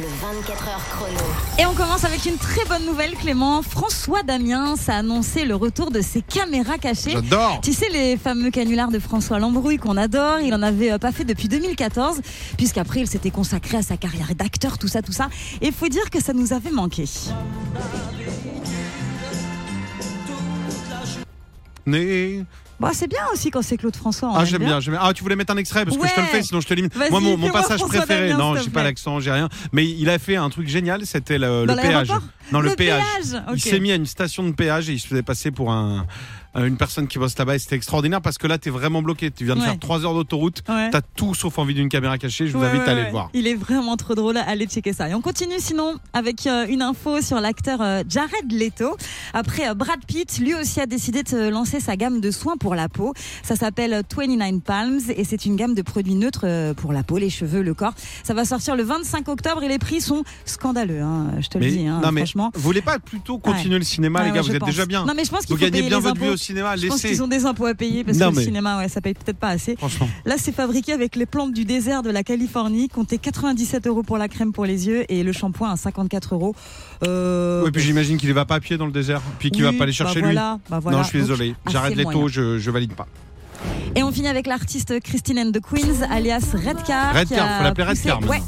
Le 24 heures chrono. Et on commence avec une très bonne nouvelle, Clément. François Damiens a annoncé le retour de ses caméras cachées. J'adore. Tu sais, les fameux canulars de François Lambrouille qu'on adore, il en avait euh, pas fait depuis 2014, puisqu'après il s'était consacré à sa carrière d'acteur, tout ça, tout ça. Et il faut dire que ça nous avait manqué. Né. Bon, c'est bien aussi quand c'est Claude François. Ah aime j'aime bien, bien. Ah tu voulais mettre un extrait parce que je te le fais sinon je te limite. Moi mon, passage François préféré, Damien, non j'ai pas l'accent, j'ai rien, mais il a fait un truc génial, c'était le, péage. Non le, Le péage. péage, Il s'est mis à une station de péage et il se faisait passer pour un une personne qui bosse là-bas et c'était extraordinaire parce que là t'es vraiment bloqué. Tu viens de Ouais. faire 3 heures d'autoroute, Ouais. t'as tout sauf envie d'une caméra cachée. Je vous Ouais, invite à aller le voir. Il est vraiment trop drôle. Allez checker ça. Et on continue sinon avec euh, une info sur l'acteur euh, Jared Leto. Après euh, Brad Pitt, lui aussi a décidé de lancer sa gamme de soins pour la peau. Ça s'appelle euh, 29 Palms et c'est une gamme de produits neutres euh, pour la peau, les cheveux, le corps. Ça va sortir le 25 octobre et les prix sont scandaleux. hein, je te le dis, hein, non mais franchement. vous voulez pas plutôt continuer Ouais. le cinéma Ouais, les gars, ouais, vous êtes pense. déjà bien. Non mais je pense qu'il Vous faut gagnez payer bien les votre vie impôts. au cinéma, Je pense laissez. qu'ils ont des impôts à payer parce Non, que le cinéma, ça paye peut-être pas assez. Franchement. Là, c'est fabriqué avec les plantes du désert de la Californie. Comptez 97 euros pour la crème pour les yeux et le shampoing à 54 euros. Euh, Oui, puis j'imagine qu'il va pas à pied dans le désert, puis qu'il oui, va pas les chercher bah lui. bah voilà. Non, je suis désolé. J'arrête les taux, je, je valide pas. Et on finit avec l'artiste Christine and the Queens, alias Redcar. Redcar, faut l'appeler Redcar, Ouais.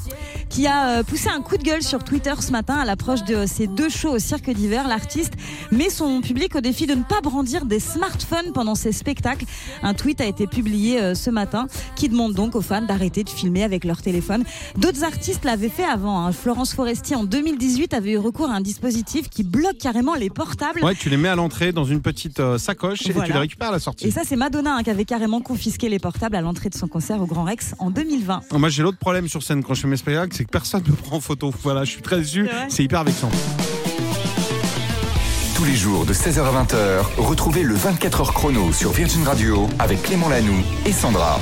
Qui a euh, poussé un coup de gueule sur Twitter ce matin à l'approche de ses deux shows au cirque d'hiver. L'artiste met son public au défi de ne pas brandir des smartphones pendant ses spectacles. Un tweet a été publié euh, ce matin qui demande donc aux fans d'arrêter de filmer avec leur téléphone. D'autres artistes l'avaient fait avant. hein. Florence Foresti en 2018 avait eu recours à un dispositif qui bloque carrément les portables. Ouais, tu les mets à l'entrée dans une petite euh, sacoche et tu les récupères à la sortie. Et ça, c'est Madonna hein, qui avait carrément confisqué les portables à l'entrée de son concert au Grand Rex en 2020. Moi, j'ai l'autre problème sur scène quand je fais mes spectacles, c'est que personne me prend en photo. Voilà, je suis très déçu. C'est hyper vexant. Tous les jours de 16h à 20h, retrouvez le 24h chrono sur Virgin Radio avec Clément Lanoux et Sandra.